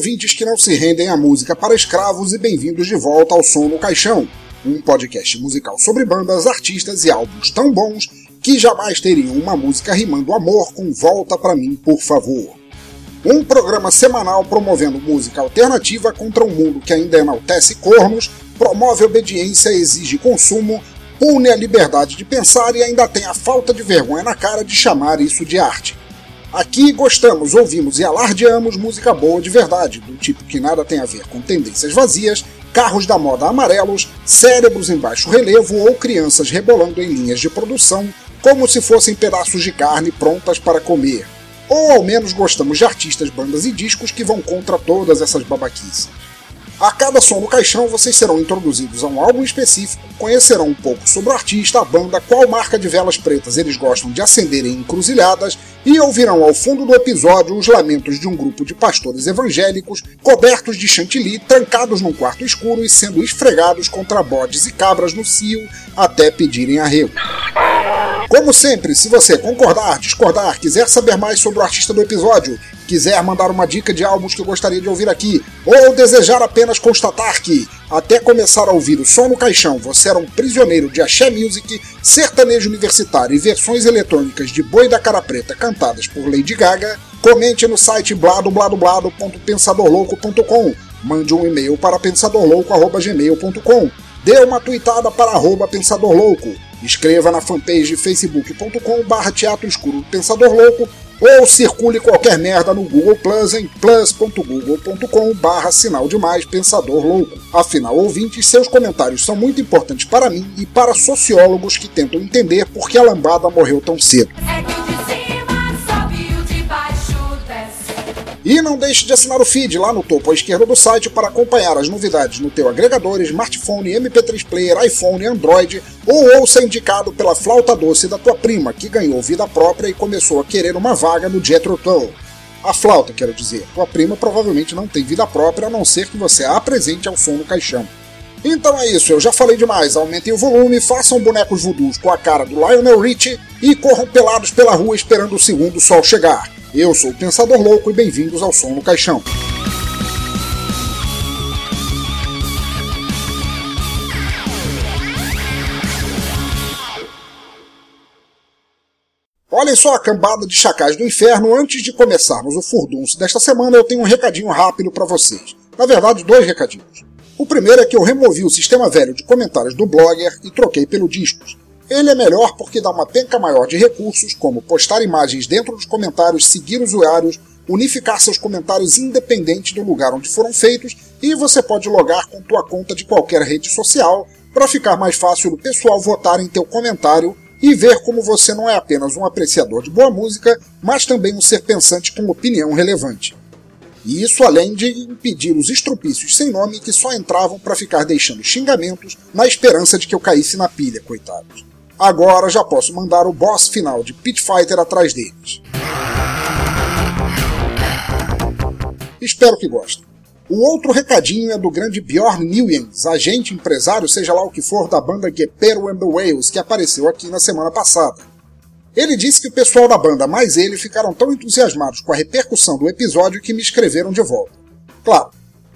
ouvintes que não se rendem à música para escravos e bem-vindos de volta ao Som no Caixão, um podcast musical sobre bandas, artistas e álbuns tão bons que jamais teriam uma música rimando amor com Volta para mim, por favor. Um programa semanal promovendo música alternativa contra um mundo que ainda enaltece cornos, promove obediência, exige consumo, pune a liberdade de pensar e ainda tem a falta de vergonha na cara de chamar isso de arte. Aqui gostamos, ouvimos e alardeamos música boa de verdade, do tipo que nada tem a ver com tendências vazias, carros da moda amarelos, cérebros em baixo relevo ou crianças rebolando em linhas de produção como se fossem pedaços de carne prontas para comer. Ou ao menos gostamos de artistas, bandas e discos que vão contra todas essas babaquices. A cada som no caixão, vocês serão introduzidos a um álbum específico, conhecerão um pouco sobre o artista, a banda, qual marca de velas pretas eles gostam de acender em encruzilhadas e ouvirão ao fundo do episódio os lamentos de um grupo de pastores evangélicos cobertos de chantilly, trancados num quarto escuro e sendo esfregados contra bodes e cabras no cio até pedirem arrego. Como sempre, se você concordar, discordar, quiser saber mais sobre o artista do episódio, quiser mandar uma dica de álbuns que gostaria de ouvir aqui, ou desejar apenas constatar que, até começar a ouvir o som no caixão, você era um prisioneiro de axé music, sertanejo universitário e versões eletrônicas de Boi da Cara Preta cantadas por Lady Gaga, comente no site bladobladoblado.pensadorlouco.com, mande um e-mail para pensadorlouco.gmail.com, dê uma tweetada para arroba pensadorlouco, escreva na fanpage facebook.com barra teatro escuro Pensador Louco ou circule qualquer merda no Google Plus em plus.google.com barra sinal de mais pensador louco. Afinal, ouvintes, seus comentários são muito importantes para mim e para sociólogos que tentam entender por que a lambada morreu tão cedo. E não deixe de assinar o feed lá no topo à esquerda do site para acompanhar as novidades no teu agregador, smartphone, MP3 player, iPhone, Android ou ouça indicado pela flauta doce da tua prima que ganhou vida própria e começou a querer uma vaga no Jethro Tull. A flauta, quero dizer. Tua prima provavelmente não tem vida própria a não ser que você a apresente ao som no caixão. Então é isso, eu já falei demais. Aumentem o volume, façam bonecos voodoos com a cara do Lionel Richie e corram pelados pela rua esperando o segundo sol chegar. Eu sou o Pensador Louco e bem-vindos ao Som no Caixão. Olhem só a cambada de chacais do inferno, antes de começarmos o furdunço desta semana, eu tenho um recadinho rápido para vocês. Na verdade, dois recadinhos. O primeiro é que eu removi o sistema velho de comentários do Blogger e troquei pelo Discos. Ele é melhor porque dá uma penca maior de recursos, como postar imagens dentro dos comentários, seguir usuários, unificar seus comentários independente do lugar onde foram feitos e você pode logar com tua conta de qualquer rede social para ficar mais fácil o pessoal votar em teu comentário e ver como você não é apenas um apreciador de boa música, mas também um ser pensante com opinião relevante. E isso além de impedir os estrupícios sem nome que só entravam para ficar deixando xingamentos na esperança de que eu caísse na pilha, coitados. Agora já posso mandar o boss final de Pit Fighter atrás deles. Espero que gostem. O outro recadinho é do grande Bjorn Newens, agente empresário, seja lá o que for, da banda Gepero and the Whales, que apareceu aqui na semana passada. Ele disse que o pessoal da banda mais ele ficaram tão entusiasmados com a repercussão do episódio que me escreveram de volta. Claro,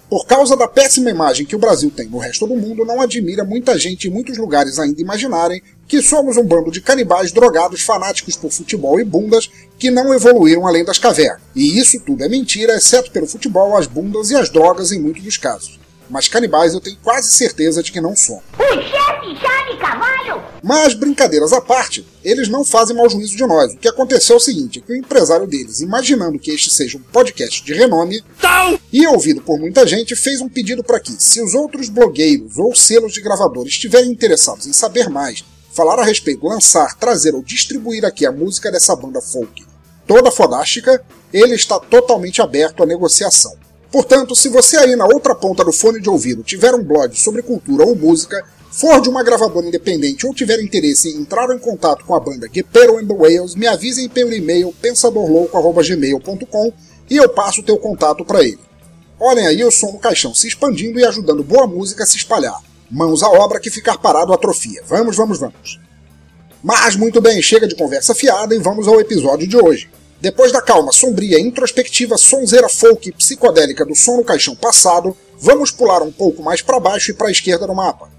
por causa da péssima imagem que o Brasil tem no resto do mundo, não admira muita gente em muitos lugares ainda imaginarem que somos um bando de canibais drogados fanáticos por futebol e bundas que não evoluíram além das cavernas. E isso tudo é mentira, exceto pelo futebol, as bundas e as drogas em muitos dos casos mas canibais eu tenho quase certeza de que não são. O chefe chame cavalo! Mas, brincadeiras à parte, eles não fazem mau juízo de nós. O que aconteceu é o seguinte, é que o empresário deles, imaginando que este seja um podcast de renome, Tão. e ouvido por muita gente, fez um pedido para que, se os outros blogueiros ou selos de gravadores estiverem interessados em saber mais, falar a respeito, lançar, trazer ou distribuir aqui a música dessa banda folk toda fodástica, ele está totalmente aberto à negociação. Portanto, se você aí na outra ponta do fone de ouvido tiver um blog sobre cultura ou música, for de uma gravadora independente ou tiver interesse em entrar em contato com a banda Gepero and the Whales, me avisem pelo e-mail pensadorlouco.gmail.com e eu passo o teu contato para ele. Olhem aí o som no caixão se expandindo e ajudando boa música a se espalhar. Mãos à obra que ficar parado atrofia. Vamos, vamos, vamos. Mas muito bem, chega de conversa fiada e vamos ao episódio de hoje. Depois da calma, sombria, introspectiva, sonzeira folk e psicodélica do som no caixão passado, vamos pular um pouco mais para baixo e para a esquerda no mapa.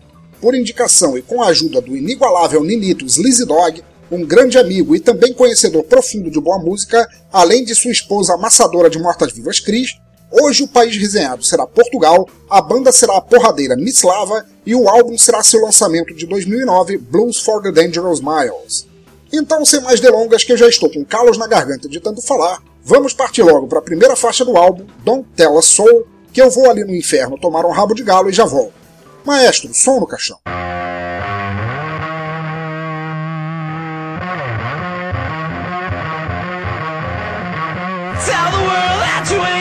Por indicação e com a ajuda do inigualável Ninito Sleazy Dog, um grande amigo e também conhecedor profundo de boa música, além de sua esposa amassadora de mortas-vivas Cris, hoje o país resenhado será Portugal, a banda será a porradeira Mislava e o álbum será seu lançamento de 2009, Blues for the Dangerous Miles. Então, sem mais delongas, que eu já estou com calos na garganta de tanto falar, vamos partir logo para a primeira faixa do álbum, Don't Tell a Soul, que eu vou ali no inferno tomar um rabo de galo e já volto. Maestro, som no caixão. Tell the world that you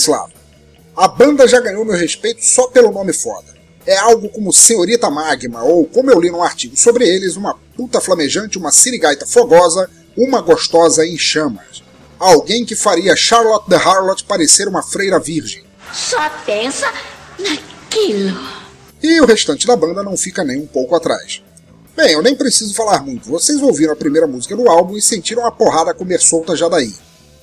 Mislav. A banda já ganhou meu respeito só pelo nome foda. é algo como Senhorita Magma, ou como eu li num artigo sobre eles, uma puta flamejante, uma sirigaita fogosa, uma gostosa em chamas. Alguém que faria Charlotte the Harlot parecer uma freira virgem. Só pensa naquilo. E o restante da banda não fica nem um pouco atrás. Bem, eu nem preciso falar muito, vocês ouviram a primeira música do álbum e sentiram a porrada comer solta já daí.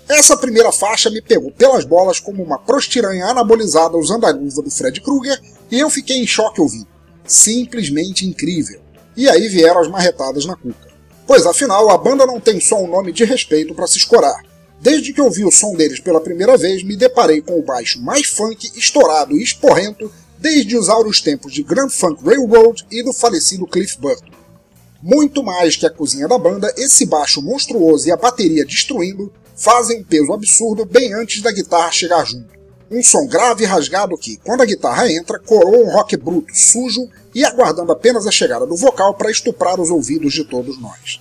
Essa primeira faixa me pegou pelas bolas como uma prostiranha anabolizada usando a luva do Fred Krueger e eu fiquei em choque ouvindo. Simplesmente incrível. E aí vieram as marretadas na cuca. Pois afinal, a banda não tem só um nome de respeito para se escorar. Desde que ouvi o som deles pela primeira vez, me deparei com o baixo mais funk, estourado e esporrento desde os áureos tempos de Grand Funk Railroad e do falecido Cliff Burton. Muito mais que a cozinha da banda, esse baixo monstruoso e a bateria destruindo fazem um peso absurdo bem antes da guitarra chegar junto. Um som grave e rasgado que, quando a guitarra entra, coroa um rock bruto, sujo e aguardando apenas a chegada do vocal para estuprar os ouvidos de todos nós.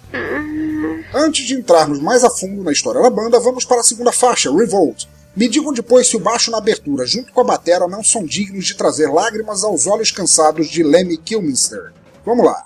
Antes de entrarmos mais a fundo na história da banda, vamos para a segunda faixa, Revolt. Me digam depois se o baixo na abertura, junto com a batera, não são dignos de trazer lágrimas aos olhos cansados de Lemmy Kilminster. Vamos lá.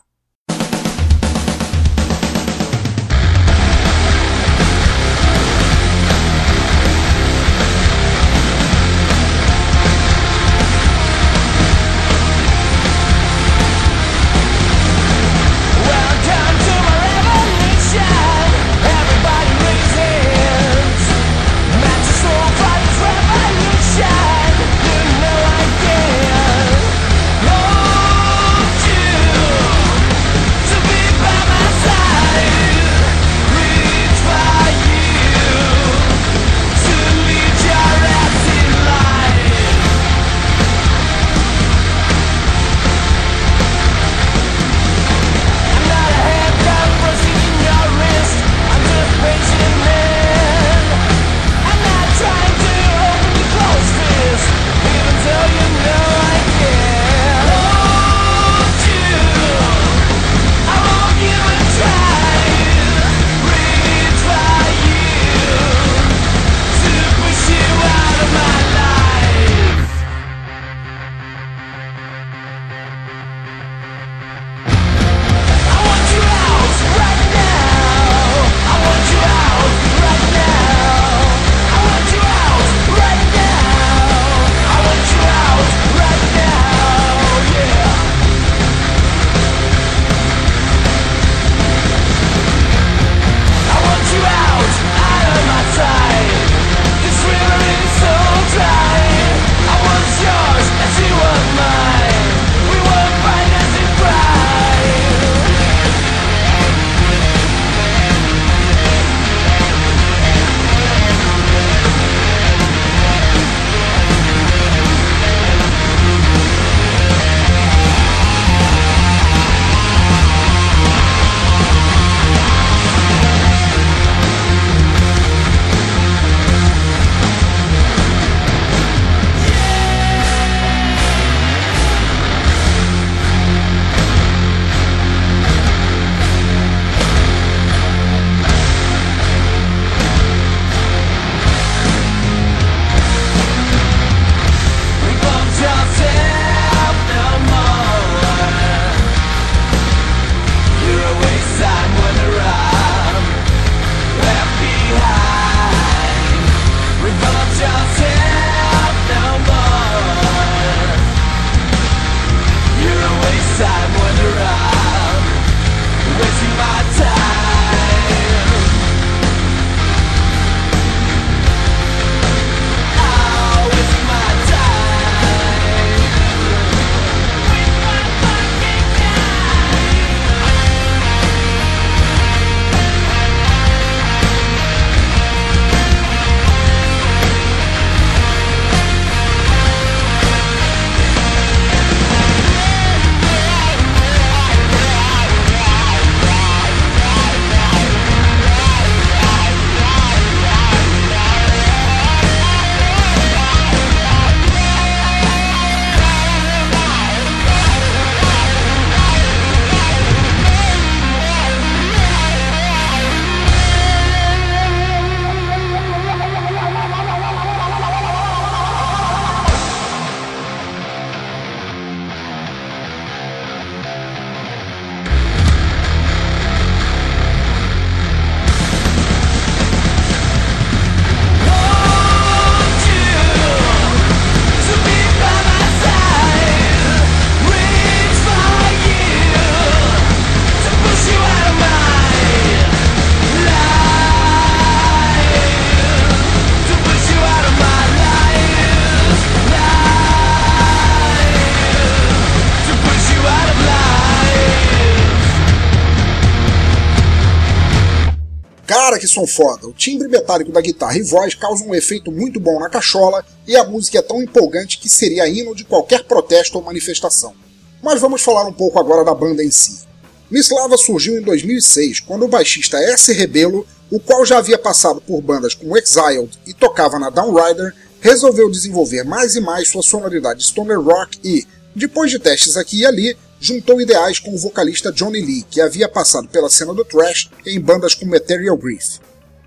Som foda, o timbre metálico da guitarra e voz causam um efeito muito bom na cachola e a música é tão empolgante que seria hino de qualquer protesto ou manifestação. Mas vamos falar um pouco agora da banda em si. Mislava surgiu em 2006, quando o baixista S. Rebelo, o qual já havia passado por bandas como Exiled e tocava na Downrider, resolveu desenvolver mais e mais sua sonoridade stoner rock e, depois de testes aqui e ali, juntou ideais com o vocalista Johnny Lee, que havia passado pela cena do thrash em bandas como Material Grief.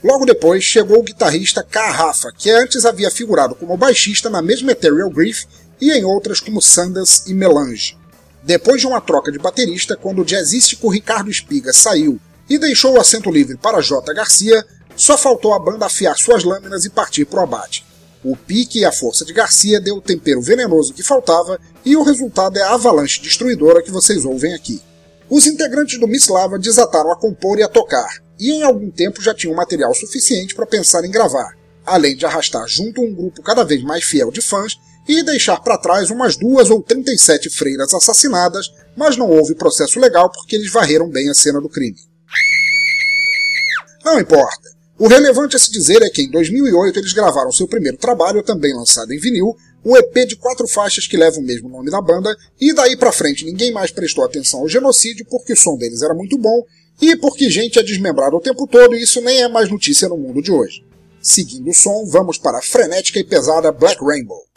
Logo depois chegou o guitarrista K. Rafa, que antes havia figurado como baixista na mesma Material Grief e em outras como Sanders e Melange. Depois de uma troca de baterista, quando o jazzístico Ricardo Espiga saiu e deixou o assento livre para J. Garcia, só faltou a banda afiar suas lâminas e partir para o abate. O pique e a força de Garcia deu o tempero venenoso que faltava e o resultado é a avalanche destruidora que vocês ouvem aqui. Os integrantes do Miss Lava desataram a compor e a tocar, e em algum tempo já tinham material suficiente para pensar em gravar, além de arrastar junto um grupo cada vez mais fiel de fãs e deixar para trás umas duas ou 37 freiras assassinadas, mas não houve processo legal porque eles varreram bem a cena do crime. Não importa. O relevante a se dizer é que em 2008 eles gravaram seu primeiro trabalho, também lançado em vinil, um EP de quatro faixas que leva o mesmo nome da banda, e daí pra frente ninguém mais prestou atenção ao genocídio porque o som deles era muito bom e porque gente é desmembrada o tempo todo e isso nem é mais notícia no mundo de hoje. Seguindo o som, vamos para a frenética e pesada Black Rainbow.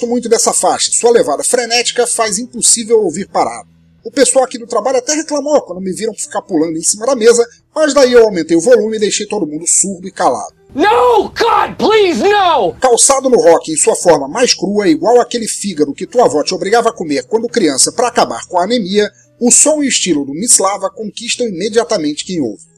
Gosto muito dessa faixa, sua levada frenética faz impossível ouvir parado. O pessoal aqui do trabalho até reclamou quando me viram ficar pulando em cima da mesa, mas daí eu aumentei o volume e deixei todo mundo surdo e calado. No, God, please, no! Calçado no rock em sua forma mais crua, igual aquele fígado que tua avó te obrigava a comer quando criança para acabar com a anemia, o som e estilo do Mislava conquistam imediatamente quem ouve.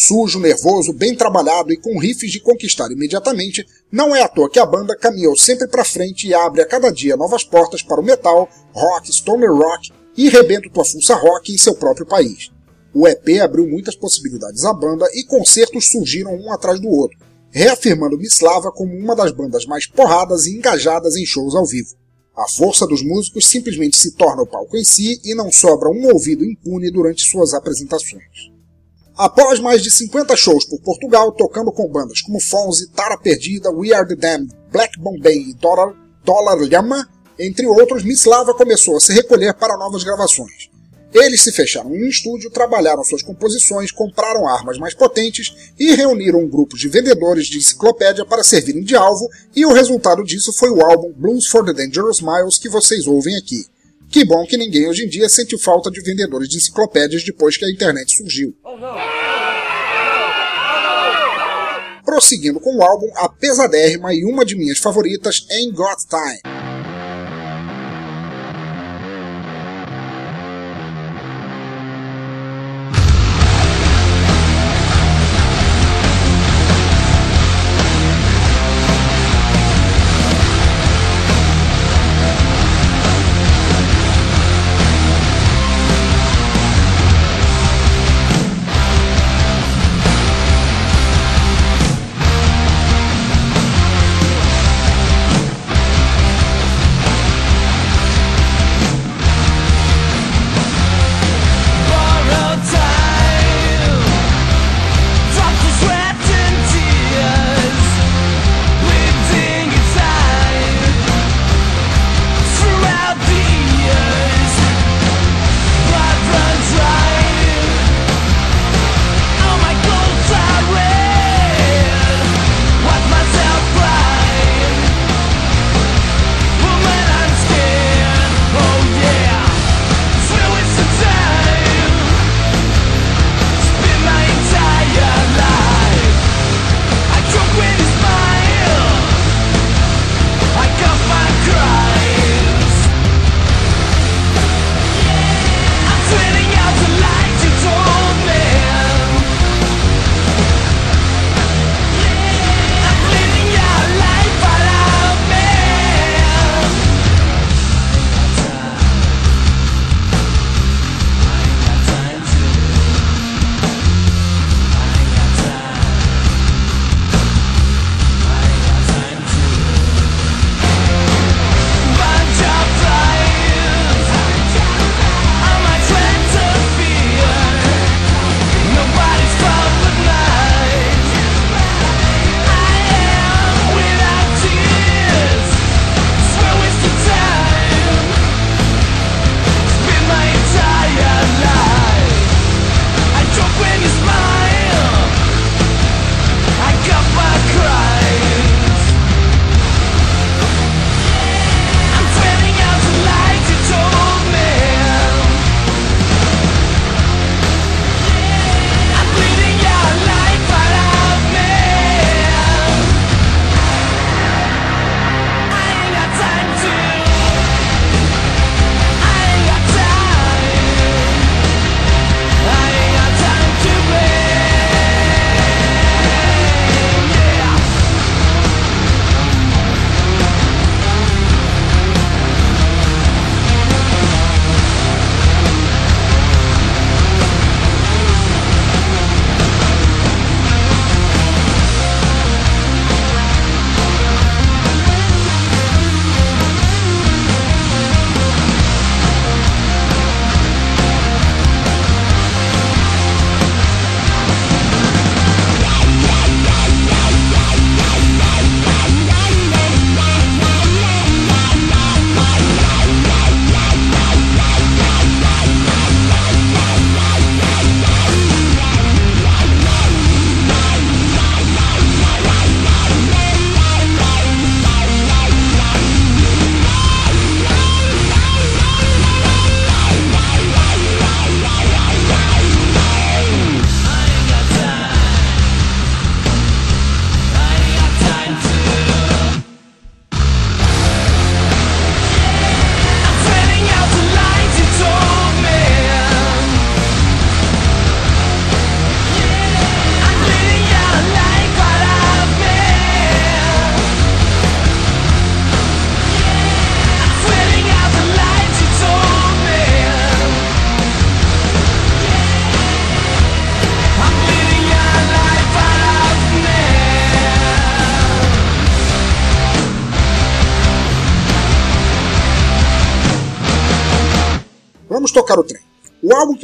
Sujo, nervoso, bem trabalhado e com riffs de conquistar imediatamente, não é à toa que a banda caminhou sempre para frente e abre a cada dia novas portas para o metal, rock, stoner rock e rebento tua fuça rock em seu próprio país. O EP abriu muitas possibilidades à banda e concertos surgiram um atrás do outro, reafirmando Mislava como uma das bandas mais porradas e engajadas em shows ao vivo. A força dos músicos simplesmente se torna o palco em si e não sobra um ouvido impune durante suas apresentações. Após mais de 50 shows por Portugal, tocando com bandas como Fonzi, Tara Perdida, We Are The Damned, Black Bombay e Dollar, Dollar entre outros, Mislava começou a se recolher para novas gravações. Eles se fecharam em um estúdio, trabalharam suas composições, compraram armas mais potentes e reuniram um grupo de vendedores de enciclopédia para servirem de alvo, e o resultado disso foi o álbum Blues for the Dangerous Miles que vocês ouvem aqui. Que bom que ninguém hoje em dia sente falta de vendedores de enciclopédias depois que a internet surgiu. Prosseguindo com o álbum, a pesadérrima e uma de minhas favoritas, Ain't Got Time.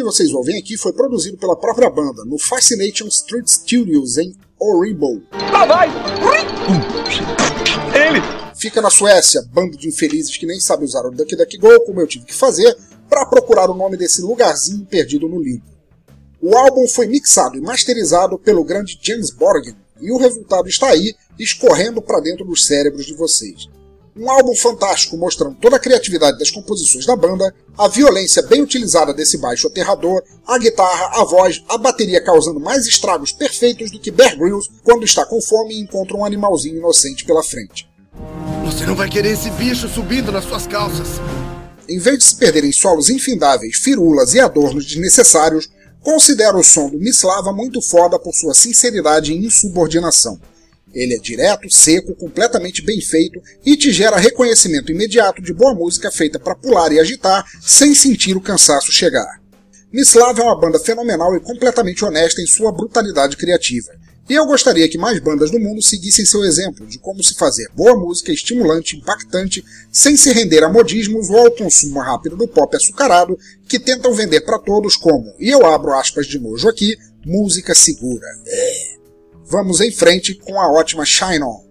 Vocês ouvem aqui foi produzido pela própria banda no Fascination Street Studios em Oribo. Lá vai! Ele! Fica na Suécia, bando de infelizes que nem sabe usar o Duck Duck Go, como eu tive que fazer, para procurar o nome desse lugarzinho perdido no limbo. O álbum foi mixado e masterizado pelo grande James Borgen, e o resultado está aí, escorrendo para dentro dos cérebros de vocês. Um álbum fantástico mostrando toda a criatividade das composições da banda, a violência bem utilizada desse baixo aterrador, a guitarra, a voz, a bateria causando mais estragos perfeitos do que Bear Grylls quando está com fome e encontra um animalzinho inocente pela frente. Você não vai querer esse bicho subindo nas suas calças. Em vez de se perder em solos infindáveis, firulas e adornos desnecessários, considero o som do Mislava muito foda por sua sinceridade e insubordinação. Ele é direto, seco, completamente bem feito e te gera reconhecimento imediato de boa música feita para pular e agitar sem sentir o cansaço chegar. Mislav é uma banda fenomenal e completamente honesta em sua brutalidade criativa. E eu gostaria que mais bandas do mundo seguissem seu exemplo de como se fazer boa música estimulante, impactante, sem se render a modismos ou ao consumo rápido do pop açucarado que tentam vender para todos como, e eu abro aspas de nojo aqui, música segura. É. Vamos em frente com a ótima Shine On.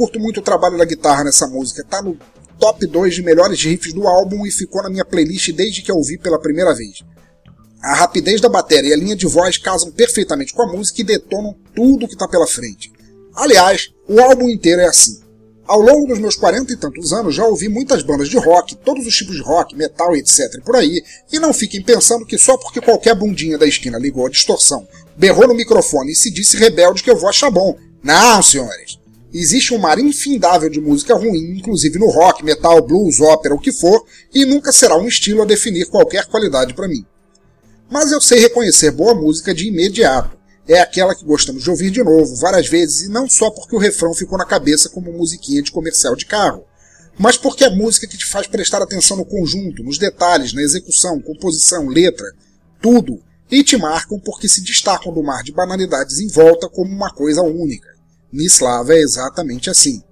Curto muito o trabalho da guitarra nessa música. Tá no top 2 de melhores riffs do álbum e ficou na minha playlist desde que eu ouvi pela primeira vez. A rapidez da bateria e a linha de voz casam perfeitamente com a música e detonam tudo que está pela frente. Aliás, o álbum inteiro é assim. Ao longo dos meus quarenta e tantos anos já ouvi muitas bandas de rock, todos os tipos de rock, metal etc por aí, e não fiquem pensando que só porque qualquer bundinha da esquina ligou a distorção, berrou no microfone e se disse rebelde que eu vou achar bom. Não, senhores. Existe um mar infindável de música ruim, inclusive no rock, metal, blues, ópera, o que for, e nunca será um estilo a definir qualquer qualidade para mim. Mas eu sei reconhecer boa música de imediato. É aquela que gostamos de ouvir de novo, várias vezes, e não só porque o refrão ficou na cabeça como musiquinha de comercial de carro, mas porque é música que te faz prestar atenção no conjunto, nos detalhes, na execução, composição, letra, tudo, e te marcam porque se destacam do mar de banalidades em volta como uma coisa única. Mislava é exatamente assim.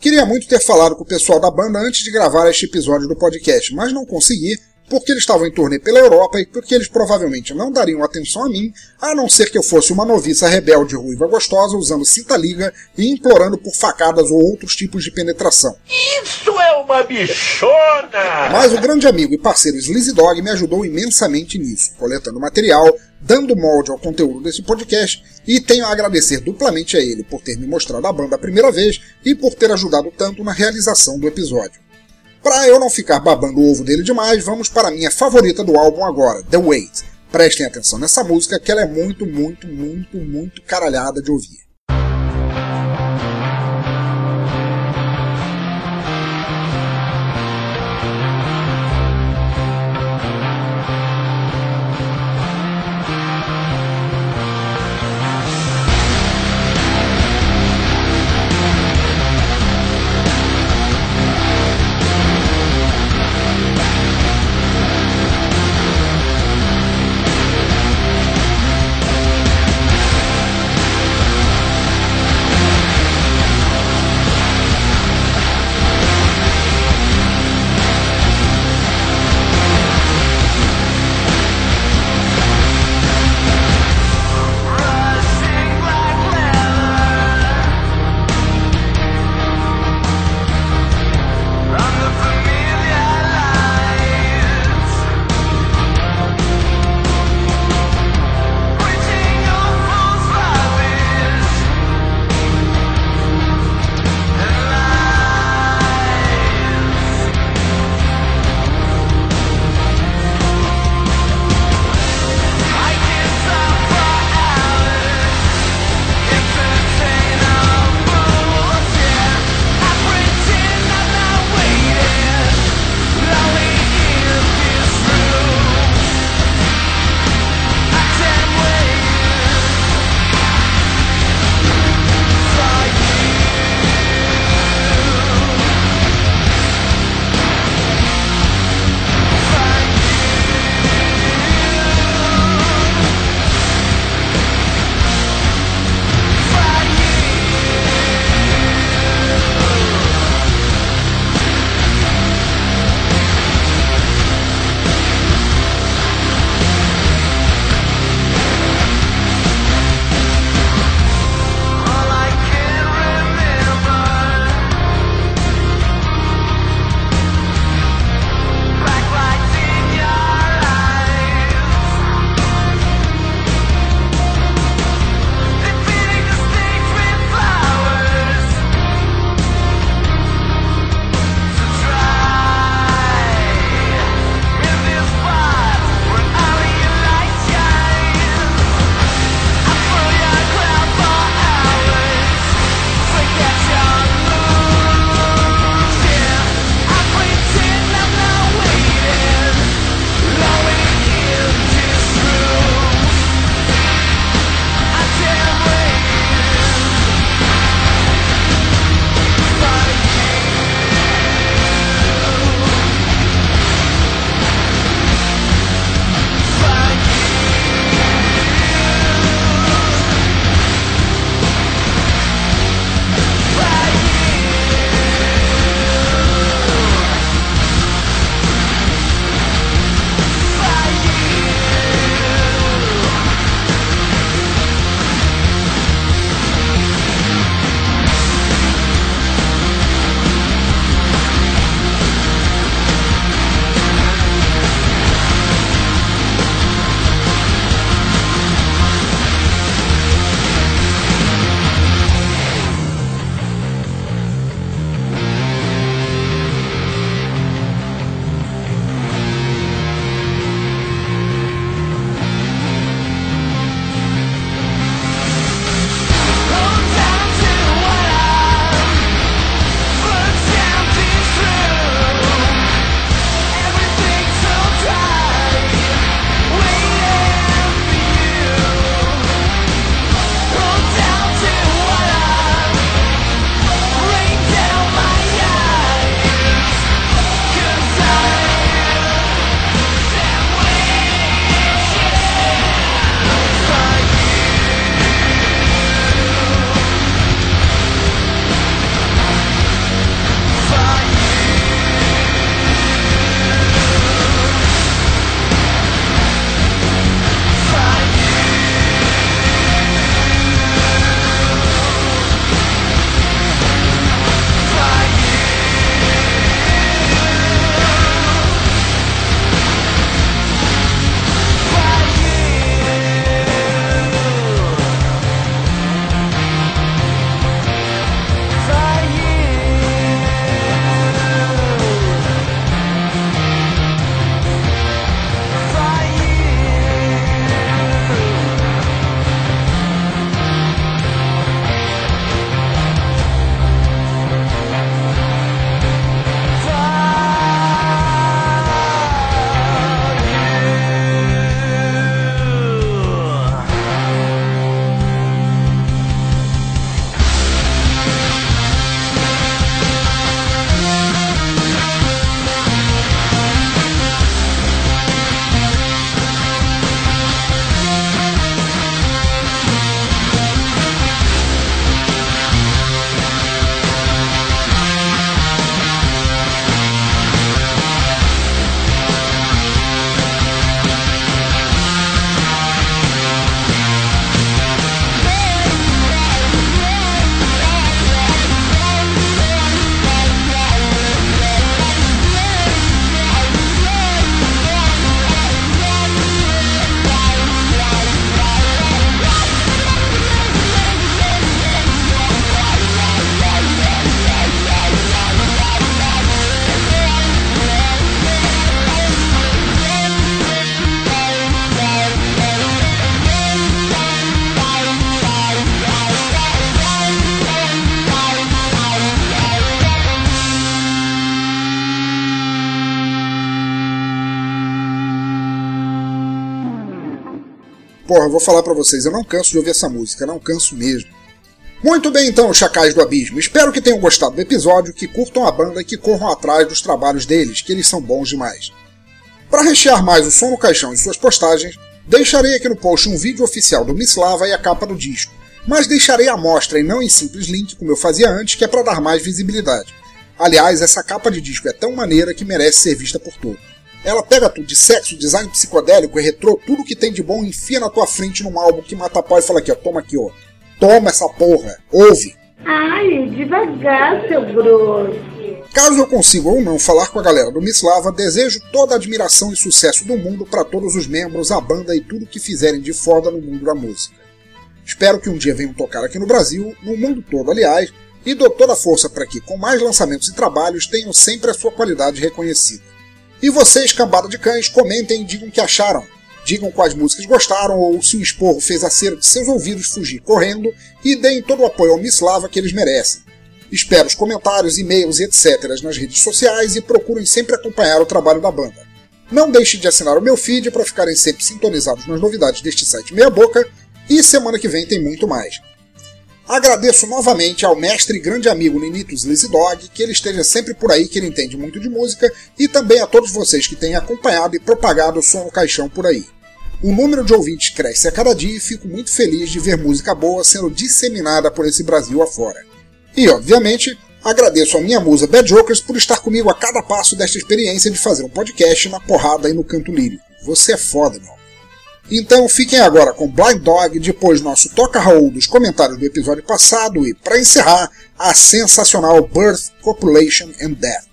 Queria muito ter falado com o pessoal da banda antes de gravar este episódio do podcast, mas não consegui porque eles estavam em turnê pela Europa e porque eles provavelmente não dariam atenção a mim, a não ser que eu fosse uma noviça rebelde ruiva gostosa usando cinta-liga e implorando por facadas ou outros tipos de penetração. Isso é uma bichona! Mas o grande amigo e parceiro Sleazy Dog me ajudou imensamente nisso, coletando material, dando molde ao conteúdo desse podcast e tenho a agradecer duplamente a ele por ter me mostrado a banda a primeira vez e por ter ajudado tanto na realização do episódio. Para eu não ficar babando o ovo dele demais, vamos para a minha favorita do álbum agora, The Wait. Prestem atenção nessa música que ela é muito, muito, muito, muito caralhada de ouvir. Porra, vou falar para vocês, eu não canso de ouvir essa música, não canso mesmo. Muito bem então, chacais do abismo. Espero que tenham gostado do episódio, que curtam a banda e que corram atrás dos trabalhos deles, que eles são bons demais. Para rechear mais o som no caixão e suas postagens, deixarei aqui no post um vídeo oficial do Mislava e a capa do disco, mas deixarei a mostra e não em simples link como eu fazia antes, que é para dar mais visibilidade. Aliás, essa capa de disco é tão maneira que merece ser vista por todos. Ela pega tudo de sexo, design psicodélico e retrô, tudo que tem de bom e enfia na tua frente num álbum que mata pau e fala aqui, ó, toma aqui, ó. Toma essa porra, ouve. Ai, devagar, seu grosso. Caso eu consiga ou não falar com a galera do Mislava, desejo toda a admiração e sucesso do mundo para todos os membros, a banda e tudo que fizerem de foda no mundo da música. Espero que um dia venham tocar aqui no Brasil, no mundo todo, aliás, e dou toda a força para que, com mais lançamentos e trabalhos, tenham sempre a sua qualidade reconhecida. E vocês, cambada de cães, comentem e digam o que acharam. Digam quais músicas gostaram ou se o esporro fez a cera de seus ouvidos fugir correndo e deem todo o apoio ao Mislava que eles merecem. Espero os comentários, e-mails e etc. nas redes sociais e procurem sempre acompanhar o trabalho da banda. Não deixem de assinar o meu feed para ficarem sempre sintonizados nas novidades deste site Meia Boca e semana que vem tem muito mais. Agradeço novamente ao mestre e grande amigo Ninitos Lizzy Dog, que ele esteja sempre por aí, que ele entende muito de música, e também a todos vocês que têm acompanhado e propagado o som no caixão por aí. O número de ouvintes cresce a cada dia e fico muito feliz de ver música boa sendo disseminada por esse Brasil afora. E, obviamente, agradeço a minha musa Bad Jokers por estar comigo a cada passo desta experiência de fazer um podcast na porrada e no canto lírico. Você é foda, meu. Então fiquem agora com Blind Dog, depois nosso Toca Raul dos comentários do episódio passado e, para encerrar, a sensacional Birth, Copulation and Death.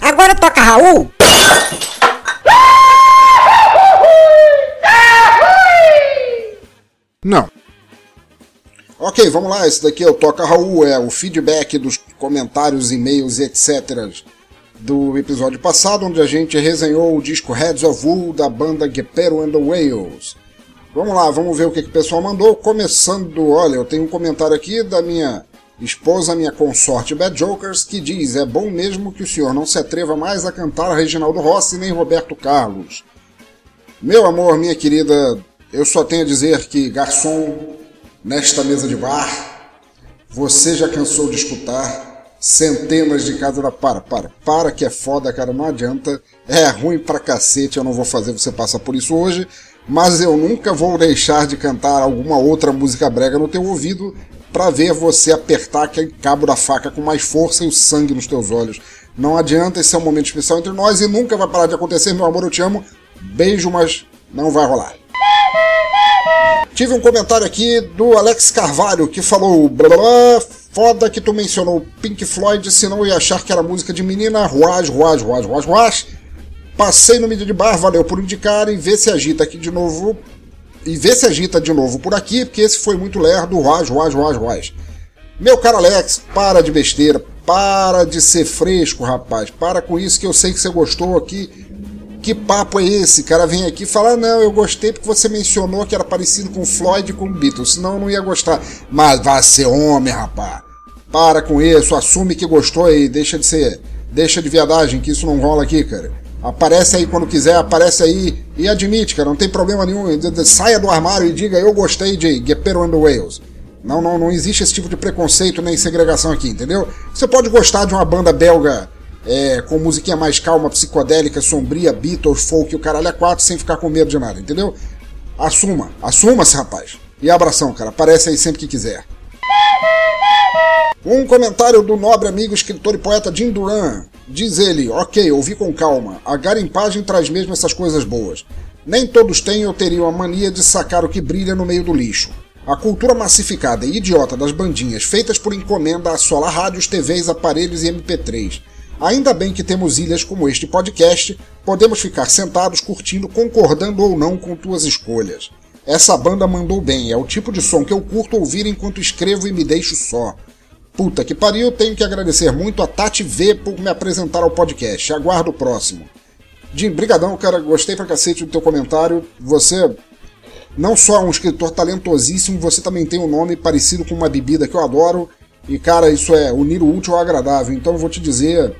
Agora toca Raul? Não. Ok, vamos lá. Esse daqui é o Toca Raul, é o feedback dos comentários, e-mails etc. do episódio passado, onde a gente resenhou o disco Heads of Wool da banda Gepero and the Whales. Vamos lá, vamos ver o que, que o pessoal mandou. Começando, olha, eu tenho um comentário aqui da minha esposa, minha consorte Bad Jokers, que diz: É bom mesmo que o senhor não se atreva mais a cantar Reginaldo Rossi nem Roberto Carlos. Meu amor, minha querida, eu só tenho a dizer que, garçom, nesta mesa de bar, você já cansou de escutar centenas de casas da para, para, para que é foda, cara, não adianta, é ruim pra cacete, eu não vou fazer você passar por isso hoje, mas eu nunca vou deixar de cantar alguma outra música brega no teu ouvido para ver você apertar aquele cabo da faca com mais força e o sangue nos teus olhos. Não adianta, esse é um momento especial entre nós e nunca vai parar de acontecer, meu amor, eu te amo. Beijo, mas não vai rolar. Tive um comentário aqui do Alex Carvalho que falou: blá, blá, foda que tu mencionou Pink Floyd, senão eu ia achar que era música de menina. Ruaz, ruaz, ruaz, ruaz, ruaz. Passei no mídia de bar, valeu por indicar e vê se agita aqui de novo. E vê se agita de novo por aqui, porque esse foi muito lerdo. Ruaz, ruaz, ruaz, ruaz. Meu caro Alex, para de besteira, para de ser fresco, rapaz. Para com isso que eu sei que você gostou aqui que papo é esse? O cara vem aqui e fala: Não, eu gostei porque você mencionou que era parecido com Floyd e com Beatles, senão eu não ia gostar. Mas vai ser homem, rapaz. Para com isso, assume que gostou e deixa de ser. Deixa de viadagem, que isso não rola aqui, cara. Aparece aí quando quiser, aparece aí e admite, cara, não tem problema nenhum. Saia do armário e diga: Eu gostei de Gepero and the Whales. Não, não, não existe esse tipo de preconceito nem segregação aqui, entendeu? Você pode gostar de uma banda belga é, com musiquinha mais calma, psicodélica, sombria, Beatles, folk, o caralho é quatro, sem ficar com medo de nada, entendeu? Assuma, assuma-se, rapaz. E abração, cara, aparece aí sempre que quiser. Um comentário do nobre amigo escritor e poeta Jim Duran. Diz ele, ok, ouvi com calma. A garimpagem traz mesmo essas coisas boas. Nem todos têm ou teriam a mania de sacar o que brilha no meio do lixo. A cultura massificada e idiota das bandinhas feitas por encomenda assola rádios, TVs, aparelhos e MP3 Ainda bem que temos ilhas como este podcast, podemos ficar sentados curtindo, concordando ou não com tuas escolhas. Essa banda mandou bem, é o tipo de som que eu curto ouvir enquanto escrevo e me deixo só. Puta que pariu, tenho que agradecer muito a Tati V por me apresentar ao podcast. Aguardo o próximo. Jim, brigadão, cara, gostei pra cacete do teu comentário. Você não só é um escritor talentosíssimo, você também tem um nome parecido com uma bebida que eu adoro. E, cara, isso é unir o útil ao agradável. Então eu vou te dizer,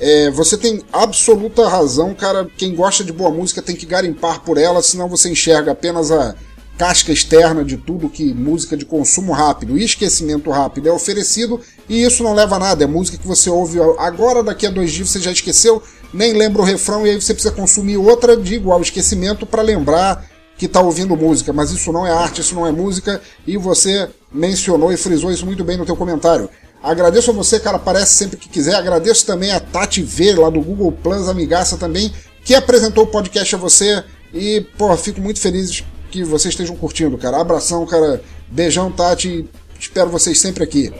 é, você tem absoluta razão, cara. Quem gosta de boa música tem que garimpar por ela, senão você enxerga apenas a casca externa de tudo que música de consumo rápido e esquecimento rápido é oferecido, e isso não leva a nada. É música que você ouve agora, daqui a dois dias você já esqueceu, nem lembra o refrão, e aí você precisa consumir outra de igual esquecimento para lembrar que está ouvindo música. Mas isso não é arte, isso não é música, e você mencionou e frisou isso muito bem no teu comentário. Agradeço a você, cara, aparece sempre que quiser. Agradeço também a Tati V, lá do Google Plus, amigaça também, que apresentou o podcast a você. E, pô, fico muito feliz que vocês estejam curtindo, cara. Abração, cara. Beijão, Tati. Espero vocês sempre aqui.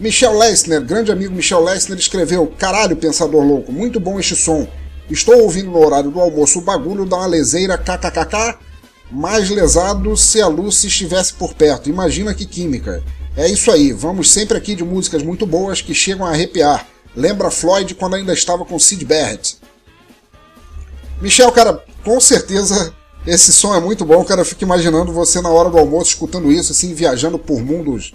Michel Lessner, grande amigo Michel Lessner, escreveu: Caralho, pensador louco, muito bom este som. Estou ouvindo no horário do almoço o bagulho da uma leseira kkkk, mais lesado se a Lucy estivesse por perto. Imagina que química. É isso aí, vamos sempre aqui de músicas muito boas que chegam a arrepiar. Lembra Floyd quando ainda estava com Sid Barrett. Michel, cara, com certeza esse som é muito bom, cara. Eu fico imaginando você na hora do almoço escutando isso, assim, viajando por mundos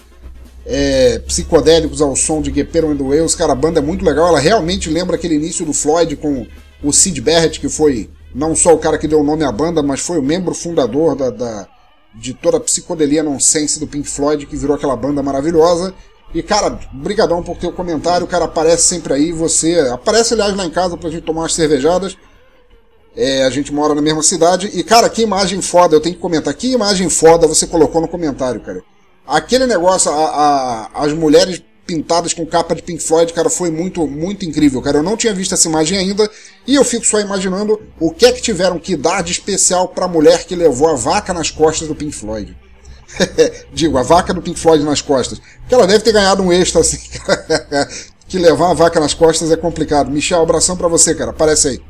é, psicodélicos ao som de Gepero and the Whales. Cara, a banda é muito legal. Ela realmente lembra aquele início do Floyd com o Sid Barrett, que foi não só o cara que deu o nome à banda, mas foi o membro fundador da, da de toda a psicodelia nonsense do Pink Floyd, que virou aquela banda maravilhosa. E, cara, brigadão por teu comentário, o cara aparece sempre aí, você... Aparece, aliás, lá em casa pra gente tomar umas cervejadas. É, a gente mora na mesma cidade. E, cara, que imagem foda, eu tenho que comentar. Que imagem foda você colocou no comentário, cara. Aquele negócio, a, a, as mulheres pintadas com capa de Pink Floyd, cara, foi muito, muito incrível, cara. Eu não tinha visto essa imagem ainda e eu fico só imaginando o que é que tiveram que dar de especial pra mulher que levou a vaca nas costas do Pink Floyd. Digo, a vaca do Pink Floyd nas costas. Que ela deve ter ganhado um extra assim. que levar a vaca nas costas é complicado. Michel, abração para você, cara. Aparece aí.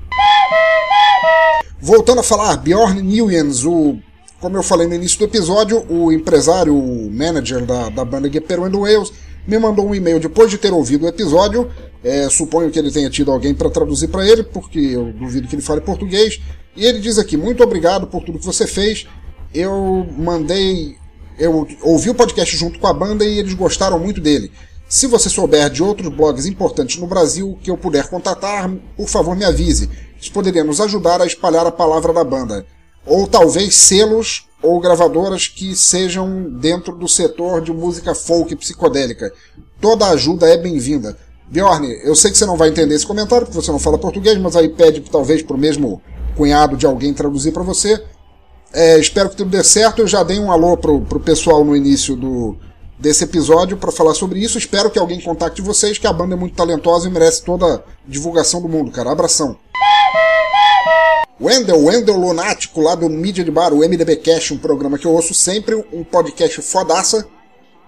Voltando a falar, Bjorn Newens, o, como eu falei no início do episódio, o empresário, o manager da, da banda Geperu and Wales, me mandou um e-mail depois de ter ouvido o episódio. É, suponho que ele tenha tido alguém para traduzir para ele, porque eu duvido que ele fale português. E ele diz aqui: Muito obrigado por tudo que você fez. Eu mandei. Eu ouvi o podcast junto com a banda e eles gostaram muito dele. Se você souber de outros blogs importantes no Brasil que eu puder contatar, por favor me avise. Isso poderia nos ajudar a espalhar a palavra da banda. Ou talvez selos ou gravadoras que sejam dentro do setor de música folk psicodélica. Toda ajuda é bem-vinda. Bjorn, eu sei que você não vai entender esse comentário, porque você não fala português, mas aí pede talvez para o mesmo cunhado de alguém traduzir para você. É, espero que tudo dê certo. Eu já dei um alô pro, pro pessoal no início do, desse episódio para falar sobre isso. Espero que alguém contacte vocês, que a banda é muito talentosa e merece toda a divulgação do mundo, cara. Abração. Wendel, Wendel Lunático, lá do Mídia de Bar, o MDB Cash, um programa que eu ouço sempre, um podcast fodaça,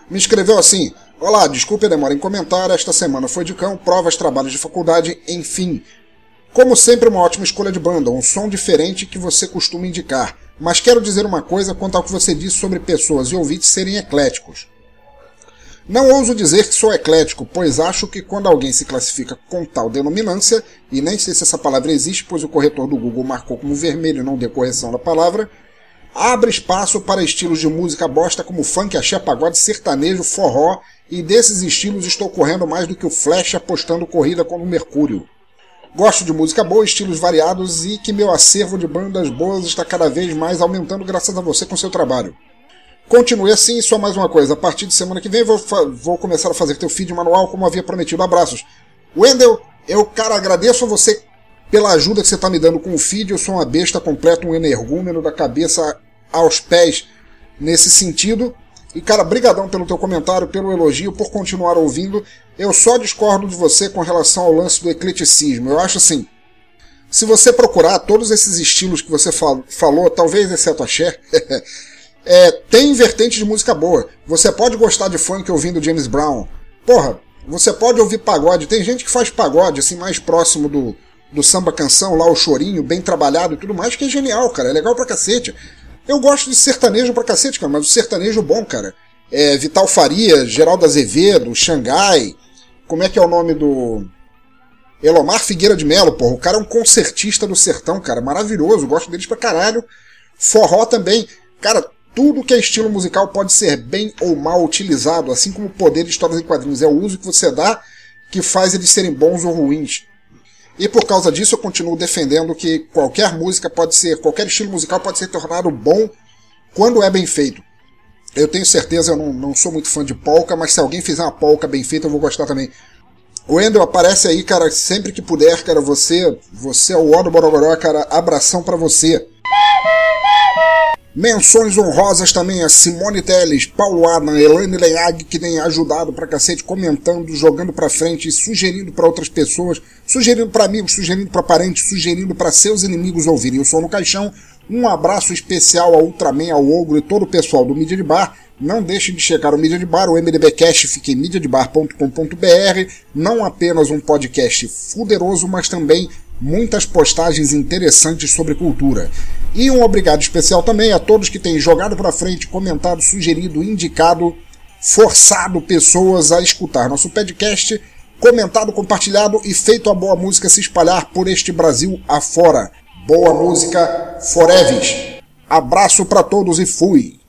me escreveu assim: Olá, desculpe a demora em comentar, esta semana foi de cão, provas, trabalhos de faculdade, enfim. Como sempre, uma ótima escolha de banda, um som diferente que você costuma indicar. Mas quero dizer uma coisa quanto ao que você disse sobre pessoas e ouvintes serem ecléticos. Não ouso dizer que sou eclético, pois acho que quando alguém se classifica com tal denominância, e nem sei se essa palavra existe, pois o corretor do Google marcou como vermelho e não deu correção da palavra, abre espaço para estilos de música bosta como funk, axé, pagode, sertanejo, forró, e desses estilos estou correndo mais do que o Flash apostando corrida com o Mercúrio. Gosto de música boa, estilos variados e que meu acervo de bandas boas está cada vez mais aumentando graças a você com seu trabalho. Continue assim e só mais uma coisa. A partir de semana que vem vou, vou começar a fazer teu feed manual como havia prometido. Abraços. Wendel, eu, cara, agradeço a você pela ajuda que você está me dando com o feed. Eu sou uma besta completa, um energúmeno da cabeça aos pés nesse sentido. E, cara, brigadão pelo teu comentário, pelo elogio, por continuar ouvindo. Eu só discordo de você com relação ao lance do ecleticismo. Eu acho assim, se você procurar todos esses estilos que você fal falou, talvez exceto a Cher, É, tem vertente de música boa. Você pode gostar de funk ouvindo James Brown. Porra, você pode ouvir pagode. Tem gente que faz pagode, assim, mais próximo do, do samba canção, lá o chorinho, bem trabalhado e tudo mais, que é genial, cara. É legal pra cacete. Eu gosto de sertanejo pra cacete, cara, mas o sertanejo bom, cara. É Vital Faria, Geraldo Azevedo, Xangai. Como é que é o nome do. Elomar Figueira de Melo, porra. O cara é um concertista do sertão, cara. Maravilhoso. Gosto deles pra caralho. Forró também. Cara, tudo que é estilo musical pode ser bem ou mal utilizado, assim como o poder de histórias em quadrinhos é o uso que você dá que faz eles serem bons ou ruins. E por causa disso eu continuo defendendo que qualquer música pode ser, qualquer estilo musical pode ser tornado bom quando é bem feito. Eu tenho certeza, eu não, não sou muito fã de polka, mas se alguém fizer uma polka bem feita eu vou gostar também. O Wendel aparece aí, cara, sempre que puder, cara, você, você é o Odo Borogoró, cara, abração para você. Menções honrosas também a Simone Teles, Paulo Adam, Elaine Leag, que tem ajudado pra cacete, comentando, jogando pra frente, sugerindo para outras pessoas, sugerindo para amigos, sugerindo para parentes, sugerindo para seus inimigos ouvirem. Eu sou no Caixão. Um abraço especial ao Ultraman, ao Ogro e todo o pessoal do Mídia de Bar. Não deixe de checar o Mídia de Bar, o MDB Cast fica em mídiadebar.com.br. Não apenas um podcast fuderoso, mas também muitas postagens interessantes sobre cultura. E um obrigado especial também a todos que têm jogado para frente, comentado, sugerido, indicado, forçado pessoas a escutar nosso podcast, comentado, compartilhado e feito a boa música se espalhar por este Brasil afora. Boa música, Foreves. Abraço para todos e fui.